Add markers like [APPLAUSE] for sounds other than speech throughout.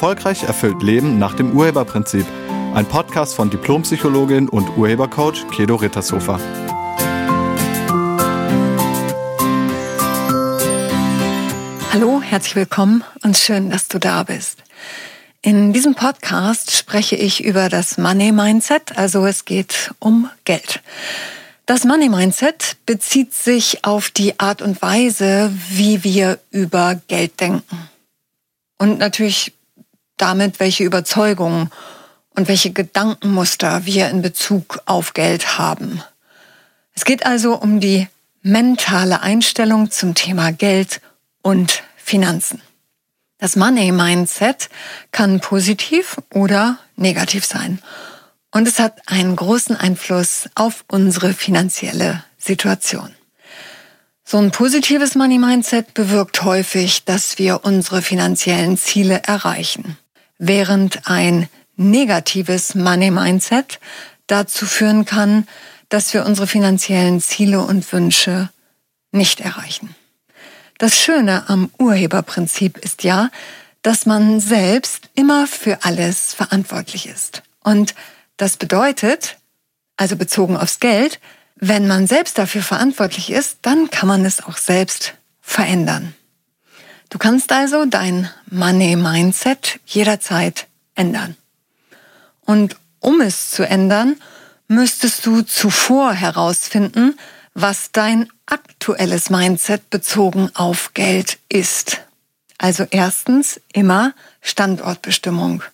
Erfolgreich erfüllt Leben nach dem Urheberprinzip. Ein Podcast von Diplompsychologin und Urhebercoach Kedo Rittershofer. Hallo, herzlich willkommen und schön, dass du da bist. In diesem Podcast spreche ich über das Money Mindset, also es geht um Geld. Das Money Mindset bezieht sich auf die Art und Weise, wie wir über Geld denken. Und natürlich damit, welche Überzeugungen und welche Gedankenmuster wir in Bezug auf Geld haben. Es geht also um die mentale Einstellung zum Thema Geld und Finanzen. Das Money Mindset kann positiv oder negativ sein. Und es hat einen großen Einfluss auf unsere finanzielle Situation. So ein positives Money Mindset bewirkt häufig, dass wir unsere finanziellen Ziele erreichen, während ein negatives Money Mindset dazu führen kann, dass wir unsere finanziellen Ziele und Wünsche nicht erreichen. Das Schöne am Urheberprinzip ist ja, dass man selbst immer für alles verantwortlich ist. Und das bedeutet, also bezogen aufs Geld, wenn man selbst dafür verantwortlich ist, dann kann man es auch selbst verändern. Du kannst also dein Money Mindset jederzeit ändern. Und um es zu ändern, müsstest du zuvor herausfinden, was dein aktuelles Mindset bezogen auf Geld ist. Also erstens immer Standortbestimmung.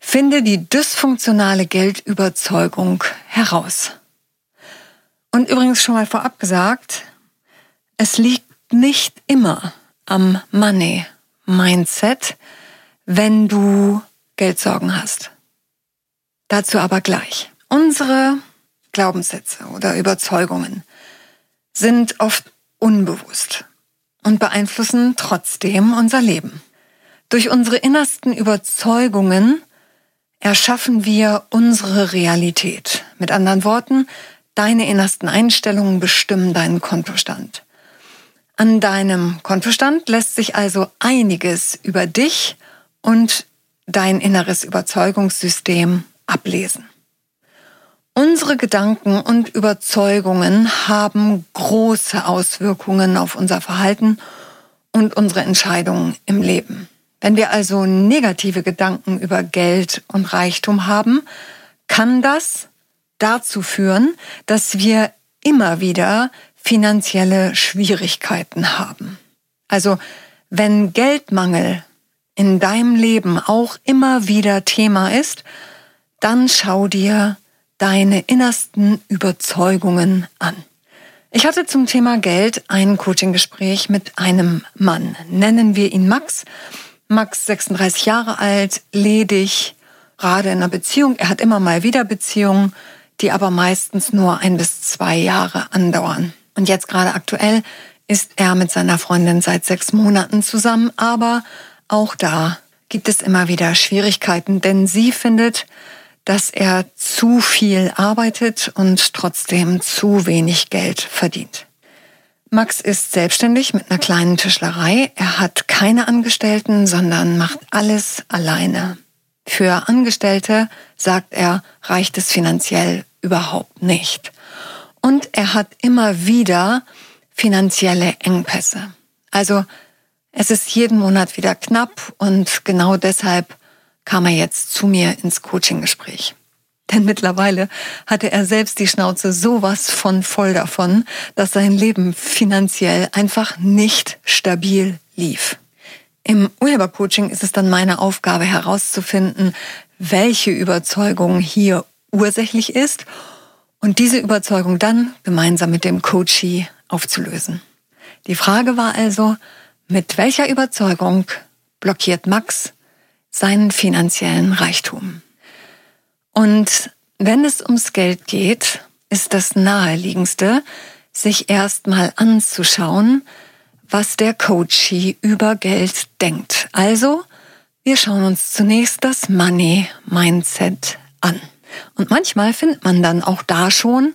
Finde die dysfunktionale Geldüberzeugung heraus. Und übrigens schon mal vorab gesagt, es liegt nicht immer am Money Mindset, wenn du Geldsorgen hast. Dazu aber gleich. Unsere Glaubenssätze oder Überzeugungen sind oft unbewusst und beeinflussen trotzdem unser Leben. Durch unsere innersten Überzeugungen erschaffen wir unsere Realität. Mit anderen Worten, deine innersten Einstellungen bestimmen deinen Kontostand. An deinem Kontostand lässt sich also einiges über dich und dein inneres Überzeugungssystem ablesen. Unsere Gedanken und Überzeugungen haben große Auswirkungen auf unser Verhalten und unsere Entscheidungen im Leben. Wenn wir also negative Gedanken über Geld und Reichtum haben, kann das dazu führen, dass wir immer wieder finanzielle Schwierigkeiten haben. Also wenn Geldmangel in deinem Leben auch immer wieder Thema ist, dann schau dir deine innersten Überzeugungen an. Ich hatte zum Thema Geld ein Coaching-Gespräch mit einem Mann. Nennen wir ihn Max. Max, 36 Jahre alt, ledig, gerade in einer Beziehung. Er hat immer mal wieder Beziehungen, die aber meistens nur ein bis zwei Jahre andauern. Und jetzt gerade aktuell ist er mit seiner Freundin seit sechs Monaten zusammen, aber auch da gibt es immer wieder Schwierigkeiten, denn sie findet, dass er zu viel arbeitet und trotzdem zu wenig Geld verdient. Max ist selbstständig mit einer kleinen Tischlerei. Er hat keine Angestellten, sondern macht alles alleine. Für Angestellte, sagt er, reicht es finanziell überhaupt nicht. Und er hat immer wieder finanzielle Engpässe. Also es ist jeden Monat wieder knapp und genau deshalb kam er jetzt zu mir ins Coaching-Gespräch. Denn mittlerweile hatte er selbst die Schnauze sowas von voll davon, dass sein Leben finanziell einfach nicht stabil lief. Im Urhebercoaching ist es dann meine Aufgabe herauszufinden, welche Überzeugung hier ursächlich ist und diese Überzeugung dann gemeinsam mit dem Coachee aufzulösen. Die Frage war also, mit welcher Überzeugung blockiert Max seinen finanziellen Reichtum? Und wenn es ums Geld geht, ist das naheliegendste, sich erstmal anzuschauen, was der Coachee über Geld denkt. Also, wir schauen uns zunächst das Money Mindset an. Und manchmal findet man dann auch da schon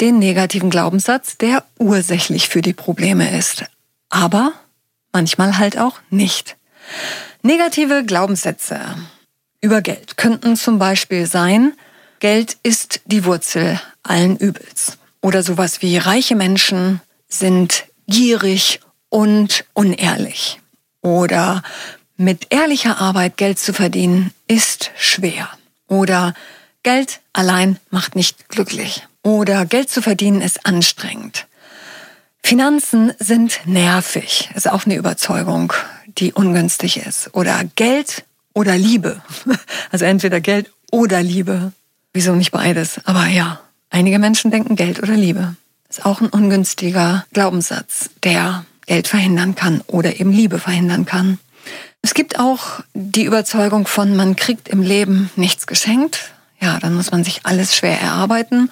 den negativen Glaubenssatz, der ursächlich für die Probleme ist. Aber manchmal halt auch nicht. Negative Glaubenssätze über Geld könnten zum Beispiel sein, Geld ist die Wurzel allen Übels. Oder sowas wie reiche Menschen sind gierig und unehrlich. Oder mit ehrlicher Arbeit Geld zu verdienen ist schwer. Oder Geld allein macht nicht glücklich. Oder Geld zu verdienen ist anstrengend. Finanzen sind nervig, ist auch eine Überzeugung, die ungünstig ist. Oder Geld oder Liebe. [LAUGHS] Also entweder Geld oder Liebe. Wieso nicht beides? Aber ja, einige Menschen denken Geld oder Liebe. Ist auch ein ungünstiger Glaubenssatz, der Geld verhindern kann oder eben Liebe verhindern kann. Es gibt auch die Überzeugung von, man kriegt im Leben nichts geschenkt. Ja, dann muss man sich alles schwer erarbeiten.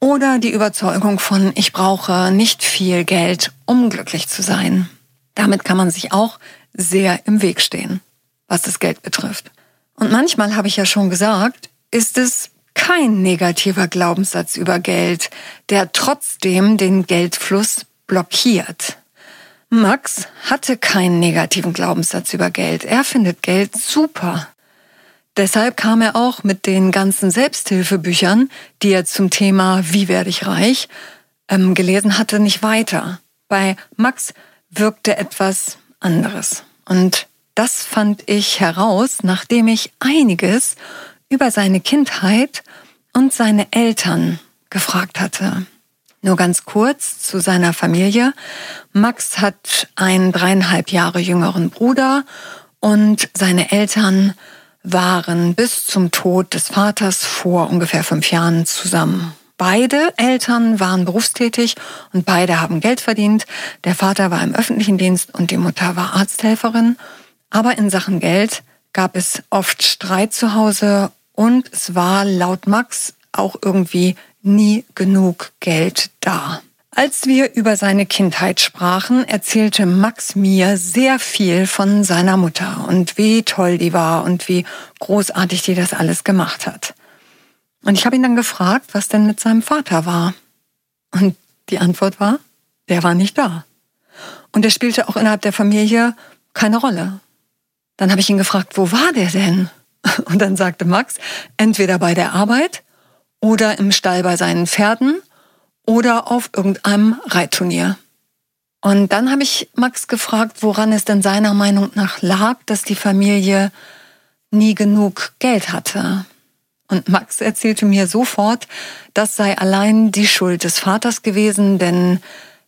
Oder die Überzeugung von, ich brauche nicht viel Geld, um glücklich zu sein. Damit kann man sich auch sehr im Weg stehen, was das Geld betrifft. Und manchmal habe ich ja schon gesagt, ist es kein negativer Glaubenssatz über Geld, der trotzdem den Geldfluss blockiert. Max hatte keinen negativen Glaubenssatz über Geld. Er findet Geld super. Deshalb kam er auch mit den ganzen Selbsthilfebüchern, die er zum Thema Wie werde ich reich ähm, gelesen hatte, nicht weiter. Bei Max wirkte etwas anderes. Und das fand ich heraus, nachdem ich einiges über seine Kindheit und seine Eltern gefragt hatte. Nur ganz kurz zu seiner Familie. Max hat einen dreieinhalb Jahre jüngeren Bruder und seine Eltern waren bis zum Tod des Vaters vor ungefähr fünf Jahren zusammen. Beide Eltern waren berufstätig und beide haben Geld verdient. Der Vater war im öffentlichen Dienst und die Mutter war Arzthelferin. Aber in Sachen Geld gab es oft Streit zu Hause und es war laut Max auch irgendwie nie genug Geld da. Als wir über seine Kindheit sprachen, erzählte Max mir sehr viel von seiner Mutter und wie toll die war und wie großartig die das alles gemacht hat. Und ich habe ihn dann gefragt, was denn mit seinem Vater war. Und die Antwort war, der war nicht da. Und er spielte auch innerhalb der Familie keine Rolle. Dann habe ich ihn gefragt, wo war der denn? Und dann sagte Max, entweder bei der Arbeit oder im Stall bei seinen Pferden oder auf irgendeinem Reitturnier. Und dann habe ich Max gefragt, woran es denn seiner Meinung nach lag, dass die Familie nie genug Geld hatte. Und Max erzählte mir sofort, das sei allein die Schuld des Vaters gewesen, denn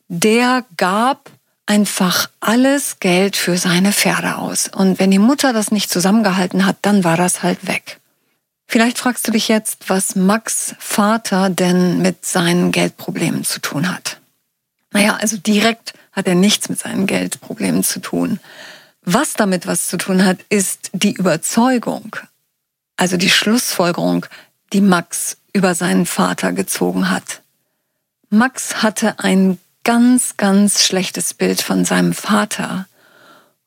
der gab einfach alles Geld für seine Pferde aus. Und wenn die Mutter das nicht zusammengehalten hat, dann war das halt weg. Vielleicht fragst du dich jetzt, was Max Vater denn mit seinen Geldproblemen zu tun hat. Naja, also direkt hat er nichts mit seinen Geldproblemen zu tun. Was damit was zu tun hat, ist die Überzeugung, also die Schlussfolgerung, die Max über seinen Vater gezogen hat. Max hatte ein ganz, ganz schlechtes Bild von seinem Vater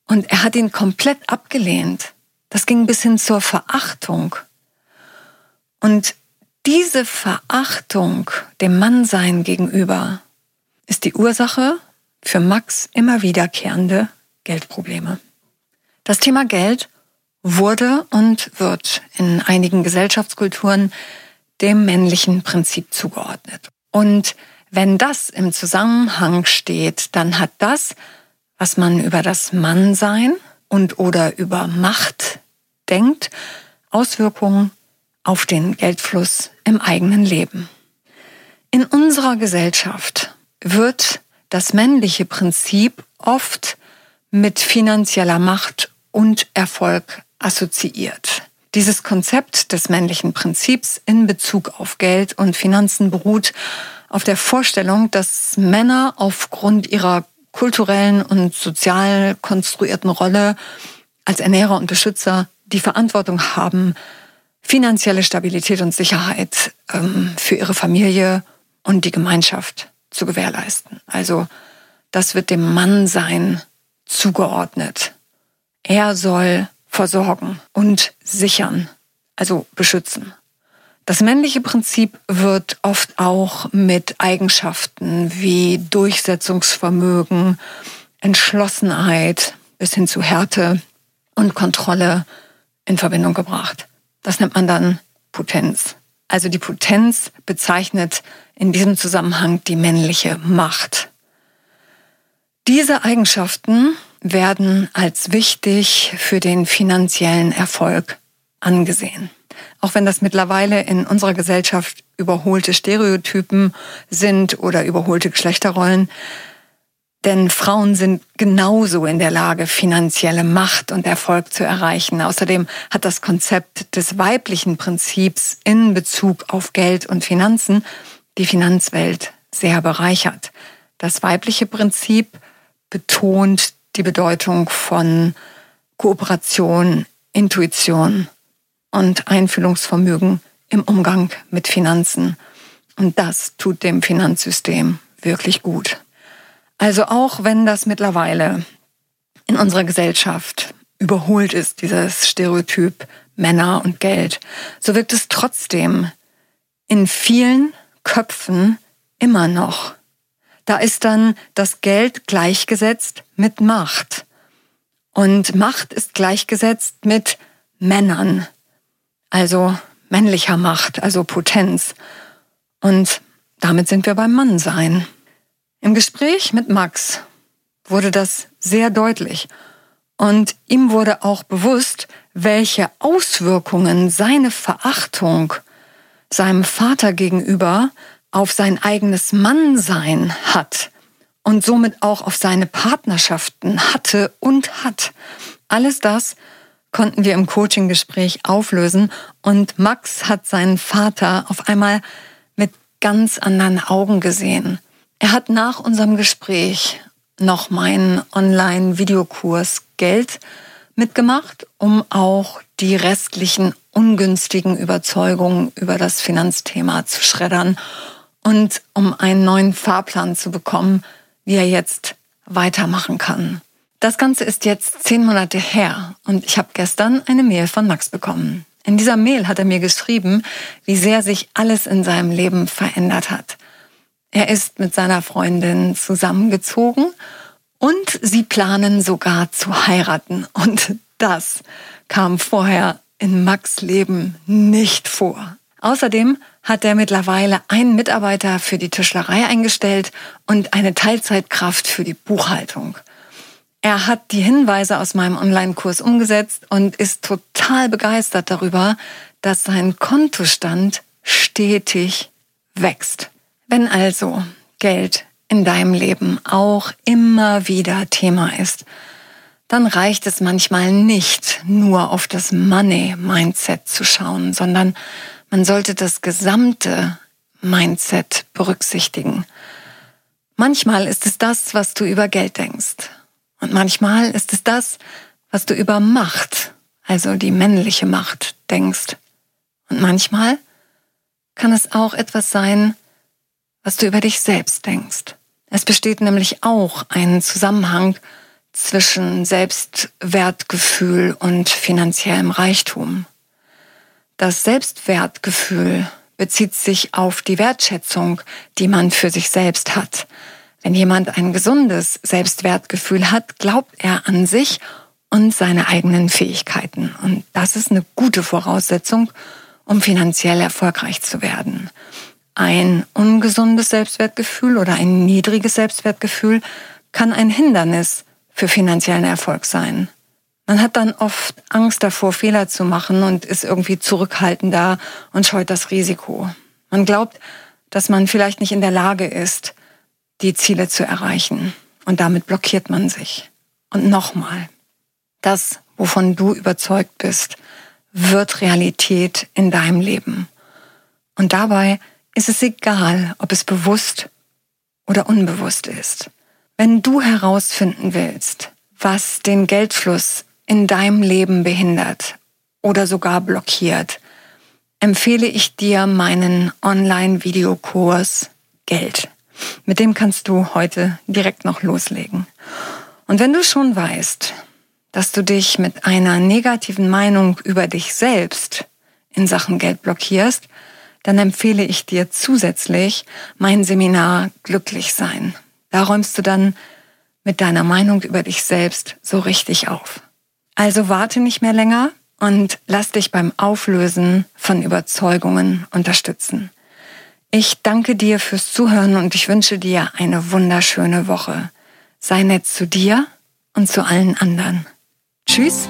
und er hat ihn komplett abgelehnt. Das ging bis hin zur Verachtung. Und diese Verachtung dem Mannsein gegenüber ist die Ursache für Max immer wiederkehrende Geldprobleme. Das Thema Geld wurde und wird in einigen Gesellschaftskulturen dem männlichen Prinzip zugeordnet. Und wenn das im Zusammenhang steht, dann hat das, was man über das Mannsein und oder über Macht denkt, Auswirkungen auf den Geldfluss im eigenen Leben. In unserer Gesellschaft wird das männliche Prinzip oft mit finanzieller Macht und Erfolg assoziiert. Dieses Konzept des männlichen Prinzips in Bezug auf Geld und Finanzen beruht auf der Vorstellung, dass Männer aufgrund ihrer kulturellen und sozial konstruierten Rolle als Ernährer und Beschützer die Verantwortung haben, finanzielle Stabilität und Sicherheit ähm, für ihre Familie und die Gemeinschaft zu gewährleisten. Also das wird dem Mannsein zugeordnet. Er soll versorgen und sichern, also beschützen. Das männliche Prinzip wird oft auch mit Eigenschaften wie Durchsetzungsvermögen, Entschlossenheit bis hin zu Härte und Kontrolle in Verbindung gebracht. Das nennt man dann Potenz. Also die Potenz bezeichnet in diesem Zusammenhang die männliche Macht. Diese Eigenschaften werden als wichtig für den finanziellen Erfolg angesehen. Auch wenn das mittlerweile in unserer Gesellschaft überholte Stereotypen sind oder überholte Geschlechterrollen, denn Frauen sind genauso in der Lage, finanzielle Macht und Erfolg zu erreichen. Außerdem hat das Konzept des weiblichen Prinzips in Bezug auf Geld und Finanzen die Finanzwelt sehr bereichert. Das weibliche Prinzip betont die Bedeutung von Kooperation, Intuition und Einfühlungsvermögen im Umgang mit Finanzen. Und das tut dem Finanzsystem wirklich gut. Also auch wenn das mittlerweile in unserer Gesellschaft überholt ist, dieses Stereotyp Männer und Geld, so wirkt es trotzdem in vielen Köpfen immer noch. Da ist dann das Geld gleichgesetzt mit Macht. Und Macht ist gleichgesetzt mit Männern, also männlicher Macht, also Potenz. Und damit sind wir beim Mannsein. Im Gespräch mit Max wurde das sehr deutlich und ihm wurde auch bewusst, welche Auswirkungen seine Verachtung seinem Vater gegenüber auf sein eigenes Mannsein hat und somit auch auf seine Partnerschaften hatte und hat. Alles das konnten wir im Coaching-Gespräch auflösen und Max hat seinen Vater auf einmal mit ganz anderen Augen gesehen. Er hat nach unserem Gespräch noch meinen Online-Videokurs Geld mitgemacht, um auch die restlichen ungünstigen Überzeugungen über das Finanzthema zu schreddern und um einen neuen Fahrplan zu bekommen, wie er jetzt weitermachen kann. Das Ganze ist jetzt zehn Monate her und ich habe gestern eine Mail von Max bekommen. In dieser Mail hat er mir geschrieben, wie sehr sich alles in seinem Leben verändert hat. Er ist mit seiner Freundin zusammengezogen und sie planen sogar zu heiraten. Und das kam vorher in Max Leben nicht vor. Außerdem hat er mittlerweile einen Mitarbeiter für die Tischlerei eingestellt und eine Teilzeitkraft für die Buchhaltung. Er hat die Hinweise aus meinem Online-Kurs umgesetzt und ist total begeistert darüber, dass sein Kontostand stetig wächst. Wenn also Geld in deinem Leben auch immer wieder Thema ist, dann reicht es manchmal nicht nur auf das Money-Mindset zu schauen, sondern man sollte das gesamte Mindset berücksichtigen. Manchmal ist es das, was du über Geld denkst. Und manchmal ist es das, was du über Macht, also die männliche Macht, denkst. Und manchmal kann es auch etwas sein, was du über dich selbst denkst. Es besteht nämlich auch ein Zusammenhang zwischen Selbstwertgefühl und finanziellem Reichtum. Das Selbstwertgefühl bezieht sich auf die Wertschätzung, die man für sich selbst hat. Wenn jemand ein gesundes Selbstwertgefühl hat, glaubt er an sich und seine eigenen Fähigkeiten. Und das ist eine gute Voraussetzung, um finanziell erfolgreich zu werden. Ein ungesundes Selbstwertgefühl oder ein niedriges Selbstwertgefühl kann ein Hindernis für finanziellen Erfolg sein. Man hat dann oft Angst davor, Fehler zu machen und ist irgendwie zurückhaltender und scheut das Risiko. Man glaubt, dass man vielleicht nicht in der Lage ist, die Ziele zu erreichen. Und damit blockiert man sich. Und nochmal, das, wovon du überzeugt bist, wird Realität in deinem Leben. Und dabei ist es egal, ob es bewusst oder unbewusst ist. Wenn du herausfinden willst, was den Geldfluss in deinem Leben behindert oder sogar blockiert, empfehle ich dir meinen Online-Videokurs Geld. Mit dem kannst du heute direkt noch loslegen. Und wenn du schon weißt, dass du dich mit einer negativen Meinung über dich selbst in Sachen Geld blockierst, dann empfehle ich dir zusätzlich mein Seminar Glücklich sein. Da räumst du dann mit deiner Meinung über dich selbst so richtig auf. Also warte nicht mehr länger und lass dich beim Auflösen von Überzeugungen unterstützen. Ich danke dir fürs Zuhören und ich wünsche dir eine wunderschöne Woche. Sei nett zu dir und zu allen anderen. Tschüss.